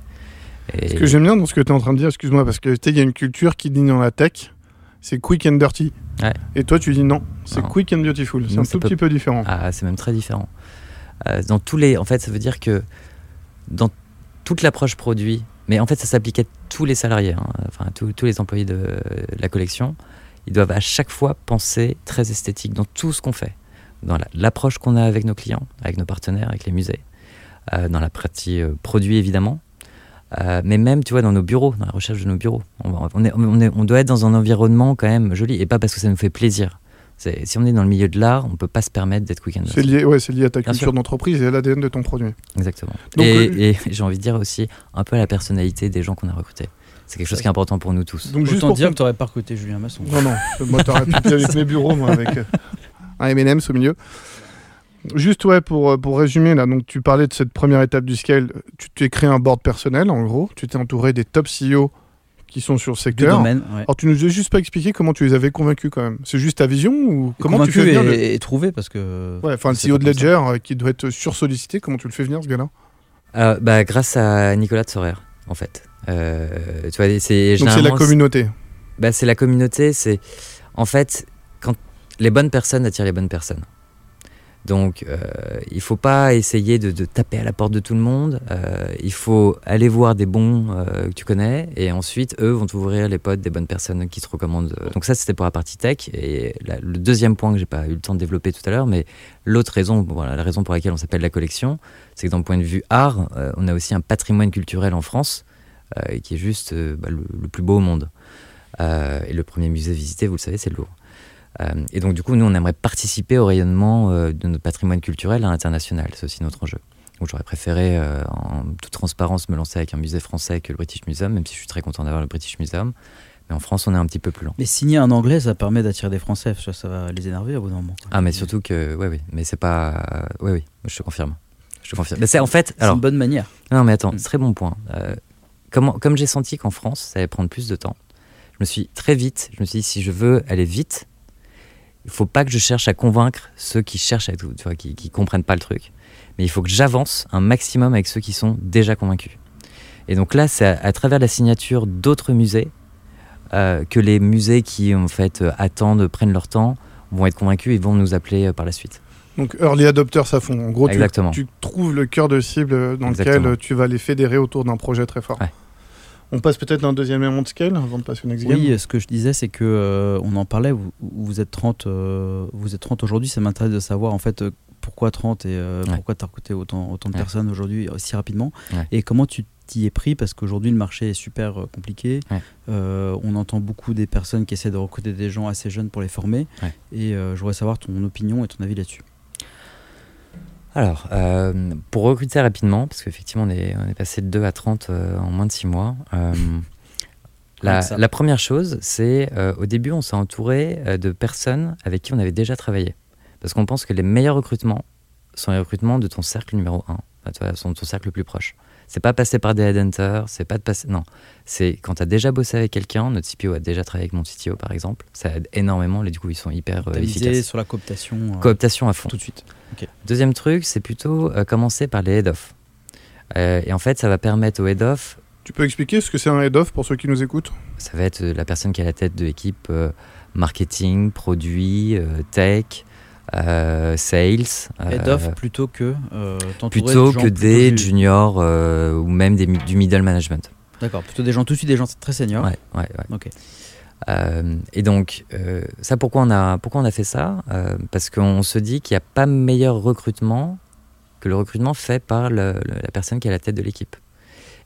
Et- Ce que j'aime bien dans ce que tu es en train de dire, excuse-moi, parce que il y a une culture qui dit dans la tech, c'est quick and dirty. Ouais. Et toi, tu dis non, c'est quick and beautiful. C'est un tout petit peu différent. Ah, c'est même très différent. Euh, dans tous les, en fait, ça veut dire que dans toute l'approche produit, mais en fait, ça s'applique à tous les salariés, hein, enfin tous, tous les employés de, de la collection, ils doivent à chaque fois penser très esthétique dans tout ce qu'on fait, dans la- l'approche qu'on a avec nos clients, avec nos partenaires, avec les musées, euh, dans la partie euh, produit évidemment, euh, mais même, tu vois, dans nos bureaux, dans la recherche de nos bureaux. On, va- on est- on est- on doit être dans un environnement quand même joli, et pas parce que ça nous fait plaisir. Si on est dans le milieu de l'art, on peut pas se permettre d'être quick and C'est lié, ouais, c'est lié à ta Bien culture d'entreprise et à l'ADN de ton produit. Exactement. Donc, et euh, et j'ai envie de dire aussi un peu à la personnalité des gens qu'on a recrutés. C'est quelque chose qui est important pour nous tous. Donc juste Autant pour dire que t'aurais pas recruté Julien Masson. Non, non, moi t'aurais pu <laughs> avec mes bureaux, moi, avec euh, un M&M's au milieu. Juste, ouais, pour, euh, pour résumer, là, donc tu parlais de cette première étape du scale. Tu t'es créé un board personnel, en gros. Tu t'es entouré des top CEO qui sont sur le secteur. domaine, ouais. Alors, tu nous as juste pas expliqué comment tu les avais convaincus quand même. C'est juste ta vision ou comment tu Convaincu fais venir et, le... et trouvé parce que. Ouais, enfin, le CEO pas de ça. Ledger euh, qui doit être sursollicité, comment tu le fais venir, ce gars-là Euh, bah, grâce à Nicolas de Sorer, en fait. Euh, tu vois, c'est Donc, c'est la communauté. Bah, c'est la communauté, c'est en fait quand les bonnes personnes attirent les bonnes personnes. Donc euh, il faut pas essayer de, taper à la porte de tout le monde. euh, il faut aller voir des bons euh, que tu connais et ensuite eux vont t'ouvrir les potes des bonnes personnes qui te recommandent. Donc ça c'était pour la partie tech et le deuxième point que j'ai pas eu le temps de développer tout à l'heure, mais l'autre raison, voilà, la raison pour laquelle on s'appelle la collection, c'est que d'un point de vue art, on a aussi un patrimoine culturel en France qui est juste bah, le, le plus beau au monde. Et le premier musée visité, vous le savez, c'est le Louvre. Euh, et donc, du coup, nous, on aimerait participer au rayonnement euh, de notre patrimoine culturel à l'international. C'est aussi notre enjeu. Donc, j'aurais préféré, euh, en toute transparence, me lancer avec un musée français que le British Museum, même si je suis très content d'avoir le British Museum. Mais en France, on est un petit peu plus lent. Mais signer un anglais, ça permet d'attirer des Français. Ça, ça va les énerver au bout d'un moment. Ah, mais surtout que, ouais, oui, mais c'est pas. Oui, oui, je te confirme. Je te confirme. Mais c'est en fait. C'est une bonne manière. Non, mais attends, Mm. très bon point. Euh, comment, comme j'ai senti qu'en France, ça allait prendre plus de temps, je me suis très vite, je me suis dit, si je veux aller vite, il faut pas que je cherche à convaincre ceux qui cherchent à tout, tu vois, qui, qui comprennent pas le truc. Mais il faut que j'avance un maximum avec ceux qui sont déjà convaincus. Et donc là, c'est à, à travers la signature d'autres musées euh, que les musées qui en fait euh, attendent, prennent leur temps, vont être convaincus et vont nous appeler euh, par la suite. Donc, early adopters à fond. En gros, tu, tu trouves le cœur de cible dans Exactement. lequel tu vas les fédérer autour d'un projet très fort. Ouais. On passe peut-être à un deuxième élément de scale avant de passer au next game. Oui, ce que je disais, c'est que euh, on en parlait. Vous, vous êtes 30, euh, vous êtes 30 aujourd'hui. Ça m'intéresse de savoir en fait euh, pourquoi 30 et euh, Ouais. pourquoi tu as recruté autant, autant de Ouais. personnes aujourd'hui aussi rapidement. Ouais. Et comment tu t'y es pris? Parce qu'aujourd'hui le marché est super euh, compliqué. Ouais. Euh, on entend beaucoup des personnes qui essaient de recruter des gens assez jeunes pour les former. Ouais. Et euh, je voudrais savoir ton opinion et ton avis là-dessus. Alors, euh, pour recruter rapidement, parce qu'effectivement, on est, on est passé de 2 à 30 euh, en moins de 6 mois. euh, la, première chose, c'est au début, on s'est entouré de personnes avec qui on avait déjà travaillé. Parce qu'on pense que les meilleurs recrutements sont les recrutements de ton cercle numéro 1, enfin, tu vois, sont de ton cercle le plus proche. C'est pas passer par des headhunters, c'est pas de passer. Non, c'est quand tu as déjà bossé avec quelqu'un, notre CPO a déjà travaillé avec mon CTO par exemple, ça aide énormément, et du coup, ils sont hyper euh, efficaces. sur la cooptation euh, Cooptation à fond. tout de suite. Deuxième truc, c'est plutôt euh, commencer par les head-off. Euh, et en fait, ça va permettre au head-off, Tu peux expliquer ce que c'est un head-off pour ceux qui nous écoutent? Ça va être la personne qui est à la tête de l'équipe euh, marketing, produit, euh, tech, euh, sales. euh, Head off plutôt que euh, plutôt de gens que des juniors euh, ou même des, du middle management. D'accord, plutôt des gens tout de suite des gens très seniors. Ouais, ouais, ouais. Ok. Euh, et donc, euh, ça, pourquoi on a, pourquoi on a fait ça? Euh, Parce qu'on se dit qu'il n'y a pas meilleur recrutement que le recrutement fait par le- le- la personne qui est à la tête de l'équipe.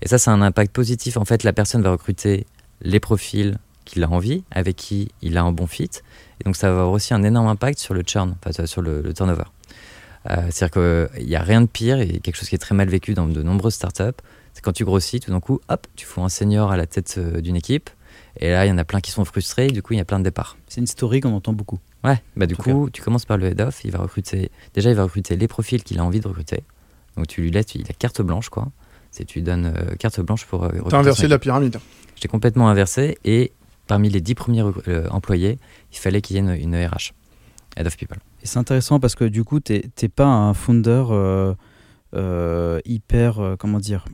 Et ça, c'est un impact positif. En fait, la personne va recruter les profils qu'il a envie, avec qui il a un bon fit. Et donc, ça va avoir aussi un énorme impact sur le churn, enfin, sur le, le turnover. Euh, C'est-à-dire qu'il n'y a rien de pire et quelque chose qui est très mal vécu dans de nombreuses startups. C'est quand tu grossis, tout d'un coup, hop, tu fous un senior à la tête euh, d'une équipe. Et là, il y en a plein qui sont frustrés, et du coup, il y a plein de départs. C'est une story qu'on entend beaucoup. Ouais, bah du coup, tu commences par le head-off, il va recruter. Déjà, il va recruter les profils qu'il a envie de recruter. Donc, tu lui laisses, il a carte blanche, quoi. C'est tu lui donnes euh, carte blanche pour. euh, recruter T'as inversé la pyramide. J'ai complètement inversé, et parmi les dix premiers recru- euh, employés, il fallait qu'il y ait une, une RH, Head of People. Et c'est intéressant parce que du coup, t'es t'es pas un founder euh, euh, hyper, comment dire,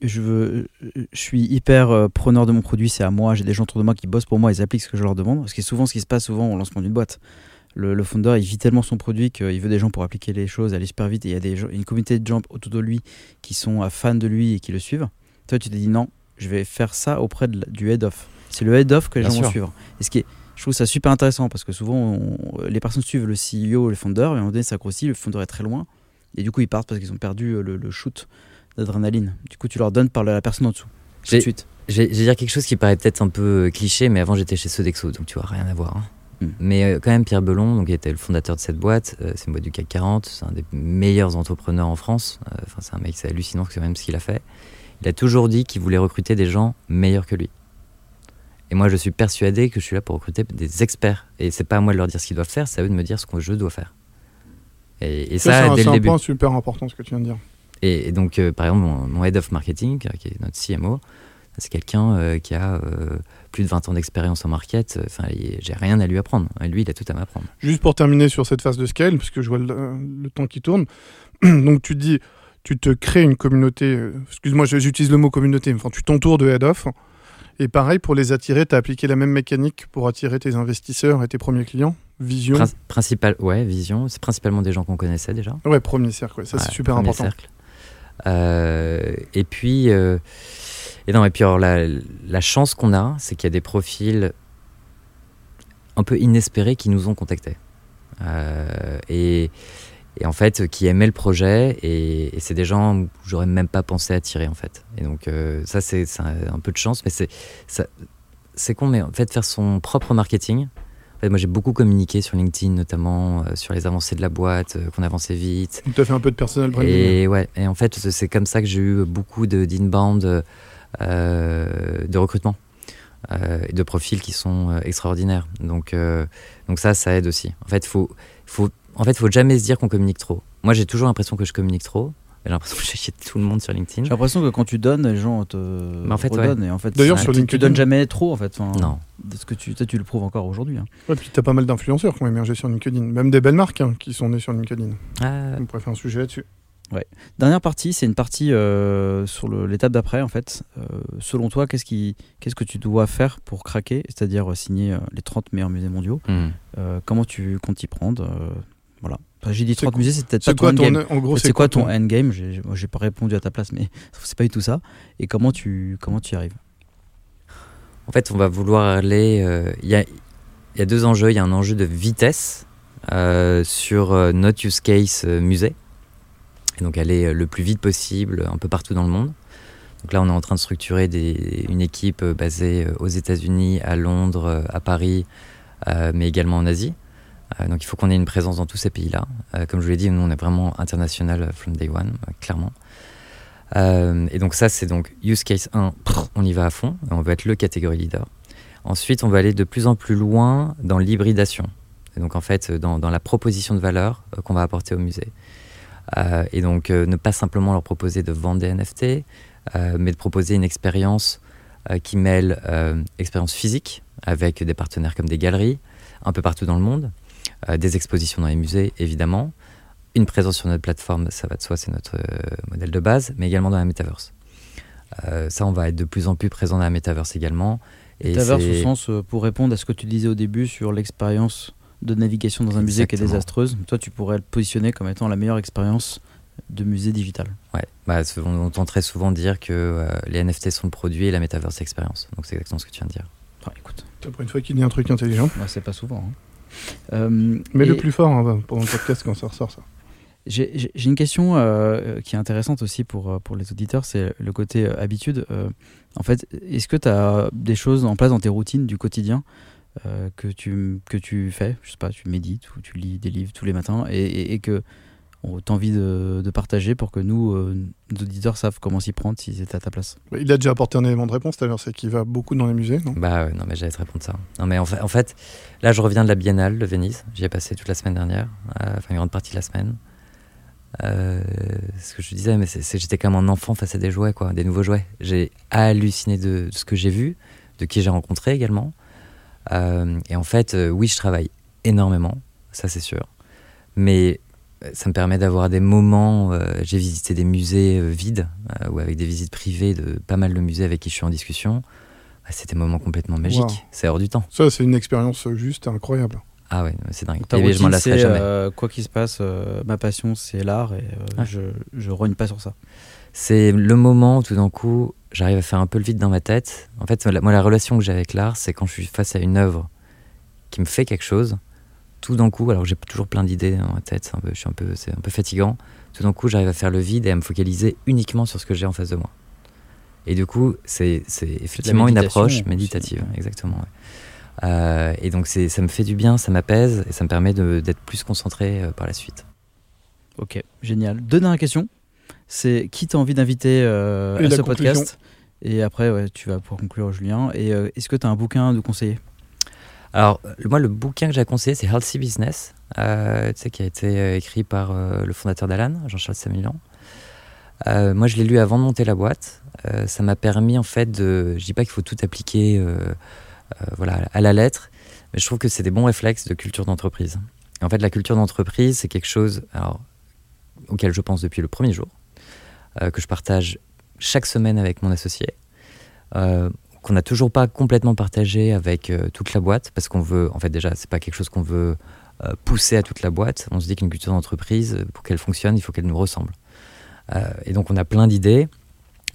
je veux, je suis hyper preneur de mon produit, c'est à moi. J'ai des gens autour de moi qui bossent pour moi, ils appliquent ce que je leur demande. Ce qui est souvent ce qui se passe souvent au lancement d'une boîte. Le, le founder, il vit tellement son produit qu'il veut des gens pour appliquer les choses, aller super vite. Et il y a une communauté de gens autour de lui qui sont fans de lui et qui le suivent. Toi, tu t'es dit non, je vais faire ça auprès du head off. C'est le head off que les gens vont suivre. Et ce qui est, je trouve ça super intéressant parce que souvent on- les personnes suivent le CEO, le founder, et à un moment donné ça grossit, le founder est très loin, et du coup ils partent parce qu'ils ont perdu euh, le, le shoot d'adrénaline. Du coup tu leur donnes par la personne en dessous. Tout J'ai- de suite. Je vais dire quelque chose qui paraît peut-être un peu euh, cliché, mais avant, j'étais chez Sodexo, donc tu vois, rien à voir. hein. Hmm. Mais euh, quand même, Pierre Belon, donc, qui était le fondateur de cette boîte, euh, c'est une boîte du CAC 40, c'est un des meilleurs entrepreneurs en France. Euh, c'est un mec, c'est hallucinant quand même ce qu'il a fait. Il a toujours dit qu'il voulait recruter des gens meilleurs que lui. Et moi, je suis persuadé que je suis là pour recruter des experts. Et c'est pas à moi de leur dire ce qu'ils doivent faire, c'est à eux de me dire ce que je dois faire. Et, et Ça, ça, c'est un- dès c'est le un, début. point super important ce que tu viens de dire. Et, et donc, euh, par exemple, mon, mon head of marketing, euh, qui est notre CMO, c'est quelqu'un euh, qui a euh, plus de 20 ans d'expérience en market. Enfin, j'ai rien à lui apprendre. Lui, il a tout à m'apprendre. Juste pour terminer sur cette phase de scale, parce que je vois le, le temps qui tourne. <clears throat> Donc tu te dis, tu te crées une communauté. euh, Excuse-moi, j'utilise le mot communauté. mais Enfin, tu t'entoures de head off. Et pareil, pour les attirer, tu as appliqué la même mécanique pour attirer tes investisseurs et tes premiers clients. Vision. Prin- principal, ouais, vision. C'est principalement des gens qu'on connaissait déjà. Ouais, premier cercle. ouais, ça, c'est super premier important. cercle. Euh, et puis, euh, et non, et puis alors la, la chance qu'on a, c'est qu'il y a des profils un peu inespérés qui nous ont contactés. Euh, et, et en fait, qui aimaient le projet, et, et c'est des gens où j'aurais même pas pensé attirer en fait. Et donc euh, ça, c'est un, peu de chance, mais c'est c'est con, mais en fait, faire son propre marketing. En fait, moi, j'ai beaucoup communiqué sur LinkedIn, notamment euh, sur les avancées de la boîte, euh, qu'on avançait vite. Tu as fait un peu de personal branding. Et ouais, et en fait, c'est comme ça que j'ai eu beaucoup de d'inbound de recrutement et de profils qui sont extraordinaires. Donc, donc ça, ça aide aussi. En fait, faut, faut, en fait, faut jamais se dire qu'on communique trop. Moi, j'ai toujours l'impression que je communique trop. J'ai l'impression que j'ai chier tout le monde sur LinkedIn. J'ai l'impression que quand tu donnes, les gens te Mais en fait, redonnent. Et en fait, D'ailleurs, sur tu, tu LinkedIn- donnes jamais trop en fait. Enfin, Non. de ce que tu, tu le prouves encore aujourd'hui. hein. Ouais, puis tu as pas mal d'influenceurs qui ont émergé sur LinkedIn. Même des belles marques hein, qui sont nées sur LinkedIn. Ah, On pourrait faire un sujet là-dessus. Dernière partie, c'est une partie euh, sur l'étape d'après en fait. Euh, selon toi, qu'est-ce qui, qu'est-ce que tu dois faire pour craquer, c'est-à-dire euh, signer euh, les 30 meilleurs musées mondiaux? Hmm. Euh, Comment tu comptes y prendre euh, Voilà. Enfin, J'ai dit 30 quoi- musées, c'est peut-être pas C'est ton quoi ton. endgame. En c'est quoi ton ton- endgame J'ai pas répondu à ta place, mais c'est pas du tout ça. Et comment tu, comment tu y arrives En fait, on va vouloir aller. euh, Il y, a, il y a deux enjeux. Il y a un enjeu de vitesse euh, sur euh, notre use case euh, musée. Et donc aller euh, le plus vite possible un peu partout dans le monde. Donc là, on est en train de structurer des- une équipe euh, basée aux États-Unis, à Londres, euh, à Paris, euh, mais également en Asie. Euh, donc il faut qu'on ait une présence dans tous ces pays-là. Euh, comme je vous l'ai dit, nous, on est vraiment international euh, from day one, clairement. Et donc ça, c'est donc use case 1, prr, on y va à fond, on veut être le catégorie leader. Ensuite, on va aller de plus en plus loin dans l'hybridation. Donc en fait, dans, dans la proposition de valeur qu'on va apporter au musée. Et donc ne pas simplement leur proposer de vendre des NFT, mais de proposer une expérience qui mêle expérience physique avec des partenaires comme des galeries un peu partout dans le monde, des expositions dans les musées évidemment, une présence sur notre plateforme, ça va de soi, c'est notre euh, modèle de base, mais également dans la metaverse. Euh, ça, on va être de plus en plus présent dans la metaverse également. Et Metaverse au sens euh, pour répondre à ce que tu disais au début sur l'expérience de navigation dans un musée qui est désastreuse. Toi, tu pourrais le positionner comme étant la meilleure expérience de musée digital. Ouais, bah, on entend très souvent dire que euh, les NFT sont le produit et la metaverse c'est l'expérience. Donc c'est exactement ce que tu viens de dire. Enfin, écoute, Après une fois qu'il dit un truc intelligent. bah, c'est pas souvent. hein. Euh, Mais le plus fort hein, pendant le podcast quand ça ressort, ça. J'ai une question euh, qui est intéressante aussi pour, euh, pour les auditeurs, c'est le côté euh, habitude. Euh, en fait, est-ce que tu as des choses en place dans tes routines du quotidien euh, que, tu, que tu fais Je sais pas, tu médites ou tu lis des livres tous les matins et, et- et que as envie de, de partager pour que nous, euh, nos auditeurs, savent comment s'y prendre s'ils étaient à ta place Bah, Il a déjà apporté un élément de réponse tout à l'heure, c'est qu'il va beaucoup dans les musées, non? Bah ouais, non mais j'allais te répondre ça. Non mais en fait, en fait, là je reviens de la Biennale de Venise. J'y ai passé toute la semaine dernière, euh, enfin une grande partie de la semaine. Euh, ce que je disais, mais c'est, j'étais comme un enfant face à des jouets, quoi, des nouveaux jouets. J'ai halluciné de, de ce que j'ai vu, de qui j'ai rencontré également. Euh, et en fait, euh, oui, je travaille énormément, ça c'est sûr. Mais ça me permet d'avoir des moments. euh, j'ai visité des musées euh, vides euh, ou avec des visites privées de pas mal de musées avec qui je suis en discussion. Bah, c'est des moments complètement magiques. Wow. C'est hors du temps. Ça, c'est une expérience juste incroyable. Ah ouais, c'est dingue. Et je m'en lasserai jamais. euh, quoi qu'il se passe, euh, ma passion, c'est l'art et euh, Ouais. je, je rogne pas sur ça. C'est le moment où tout d'un coup, j'arrive à faire un peu le vide dans ma tête. En fait, la- moi, la relation que j'ai avec l'art, c'est quand je suis face à une œuvre qui me fait quelque chose. Tout d'un coup, alors j'ai toujours plein d'idées dans ma tête, c'est un peu, je suis un peu, c'est un peu fatigant. Tout d'un coup, j'arrive à faire le vide et à me focaliser uniquement sur ce que j'ai en face de moi. Et du coup, c'est c'est effectivement une approche méditative, exactement. ouais. Euh, et donc c'est, ça me fait du bien, ça m'apaise et ça me permet de- d'être plus concentré euh, par la suite. Ok, génial. Deux dernières questions. C'est qui t'as envie d'inviter euh, à ce conclusion. podcast? Et après, ouais, tu vas pouvoir conclure, Julien. Et euh, est-ce que tu as un bouquin à nous conseiller? Alors, moi, le bouquin que j'ai conseillé, c'est Healthy Business, euh, qui a été euh, écrit par euh, le fondateur d'Alan, Jean-Charles Samulan. Euh, moi, je l'ai lu avant de monter la boîte. Ça m'a permis, en fait, de. Je dis pas qu'il faut tout appliquer voilà, à la lettre, mais je trouve que c'est des bons réflexes de culture d'entreprise. En fait, la culture d'entreprise, c'est quelque chose alors, auquel je pense depuis le premier jour, que je partage chaque semaine avec mon associé. Qu'on n'a toujours pas complètement partagé avec euh, toute la boîte parce qu'on veut en fait déjà c'est pas quelque chose qu'on veut euh, pousser à toute la boîte. On se dit qu'une culture d'entreprise euh, pour qu'elle fonctionne il faut qu'elle nous ressemble. Et donc on a plein d'idées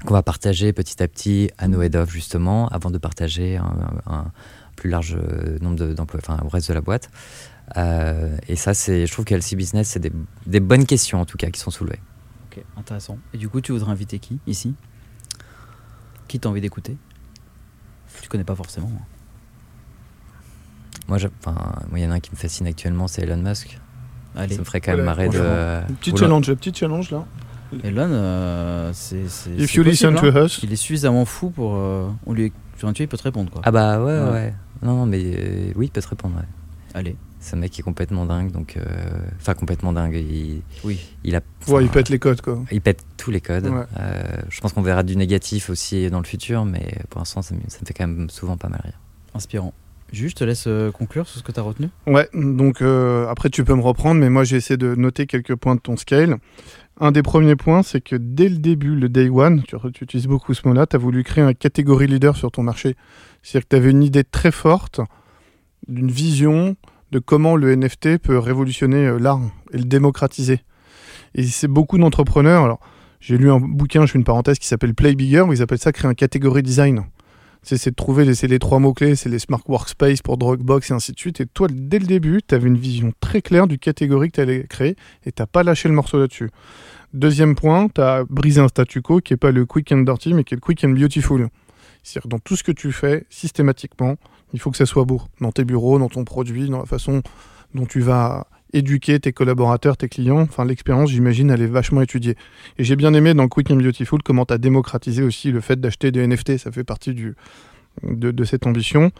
qu'on va partager petit à petit à nos head of justement avant de partager un, plus large nombre de- d'emplois enfin au reste de la boîte. Et ça je trouve que LC Business c'est des, des bonnes questions en tout cas qui sont soulevées. Ok, intéressant. Et du coup, tu voudrais inviter qui ici? Qui t'as envie d'écouter? Tu connais pas forcément. hein. moi je- enfin moi, il y en a un qui me fascine actuellement c'est Elon Musk Allez, ça me ferait quand même Voilà, marrer de. Petit challenge, petit challenge là. Elon, euh, c'est. c'est- If c'est you listen possible, to hein. us. Il est suffisamment fou pour. euh, on lui, sur un tuyau, il peut te répondre quoi. Ah bah ouais, ouais. Ouais. ouais. Non, non, mais euh, oui, il peut te répondre. Ouais. Allez, C'est un mec qui est complètement dingue, donc... euh, Enfin, complètement dingue. Il, oui. il a... Ouais, il pète les codes quoi. il pète tous les codes. Ouais. Euh, je pense qu'on verra du négatif aussi dans le futur, mais pour l'instant, ça, me- ça me fait quand même souvent pas mal rire. Inspirant. Juste, je te laisse euh, conclure sur ce que tu as retenu. Ouais, donc euh, après tu peux me reprendre, mais moi j'ai essayé de noter quelques points de ton scale. Un des premiers points, c'est que dès le début, le day one, tu, tu utilises beaucoup ce mot-là, tu as voulu créer un catégorie leader sur ton marché. C'est-à-dire que tu avais une idée très forte d'une vision de comment le NFT peut révolutionner euh, l'art et le démocratiser. Et c'est beaucoup d'entrepreneurs. Alors, j'ai lu un bouquin, je fais une parenthèse, qui s'appelle Play Bigger, où ils appellent ça créer un catégorie design. C'est de trouver c'est les trois mots-clés, c'est les smart workspace pour Dropbox et ainsi de suite. Et toi, dès le début, tu avais une vision très claire du catégorie que tu allais créer et tu pas lâché le morceau là-dessus. Deuxième point, tu as brisé un statu quo qui est pas le quick and dirty, mais qui est le quick and beautiful. C'est-à-dire dans tout ce que tu fais, systématiquement, il faut que ça soit beau. Dans tes bureaux, dans ton produit, dans la façon dont tu vas éduquer tes collaborateurs, tes clients. Enfin, l'expérience, j'imagine, elle est vachement étudiée. Et j'ai bien aimé dans Quick and Beautiful comment tu as démocratisé aussi le fait d'acheter des NFT. Ça fait partie de, de cette ambition.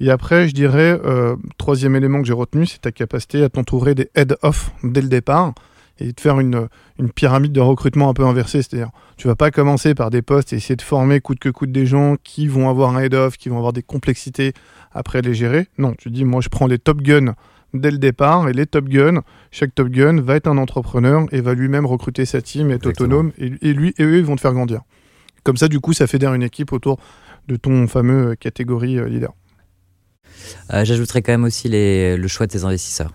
Et après, je dirais, euh, troisième élément que j'ai retenu, c'est ta capacité à t'entourer des head-off dès le départ et de faire une, une pyramide de recrutement un peu inversée. C'est-à-dire, tu vas pas commencer par des postes et essayer de former coûte que coûte des gens qui vont avoir un head-off, qui vont avoir des complexités après les gérer. Non, tu dis, moi, je prends les top guns dès le départ et les top guns, chaque top gun va être un entrepreneur et va lui-même recruter sa team, être Exactement. autonome et, et lui et eux ils vont te faire grandir. Comme ça, du coup, ça fédère une équipe autour de ton fameux catégorie euh, leader. Euh, J'ajouterais quand même aussi les, le choix de tes investisseurs.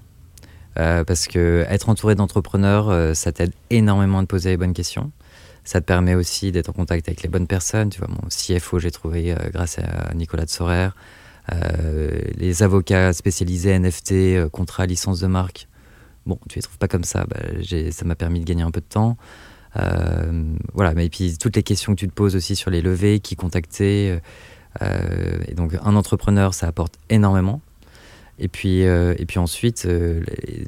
Euh, parce que être entouré d'entrepreneurs, euh, ça t'aide énormément à te poser les bonnes questions. Ça te permet aussi d'être en contact avec les bonnes personnes. Tu vois, mon CFO, j'ai trouvé euh, grâce à Nicolas de Sorer. Les avocats spécialisés NFT, contrat, licence de marque. Bon, tu les trouves pas comme ça. Bah, ça m'a permis de gagner un peu de temps. Voilà, mais puis toutes les questions que tu te poses aussi sur les levées, qui contacter. et donc, un entrepreneur, ça apporte énormément. Et puis, euh, et puis ensuite, euh, les-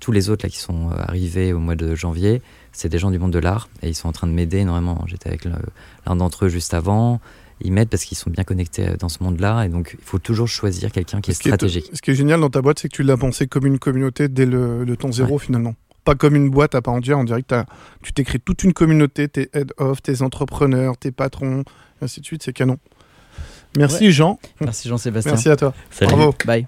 tous les autres là, qui sont euh, arrivés au mois de janvier, c'est des gens du monde de l'art et ils sont en train de m'aider énormément. J'étais avec l'un d'entre eux juste avant. Ils m'aident parce qu'ils sont bien connectés dans ce monde-là et donc il faut toujours choisir quelqu'un qui est Ce qui stratégique. ce qui est génial dans ta boîte, c'est que tu l'as pensé comme une communauté dès le, le temps zéro finalement. Pas comme une boîte à part entière. On dirait que tu t'écris toute une communauté, tes head-off, tes entrepreneurs, tes patrons, ainsi de suite. C'est canon. Merci Jean. Merci Jean-Sébastien. Merci à toi. Salut. Bravo. Bye.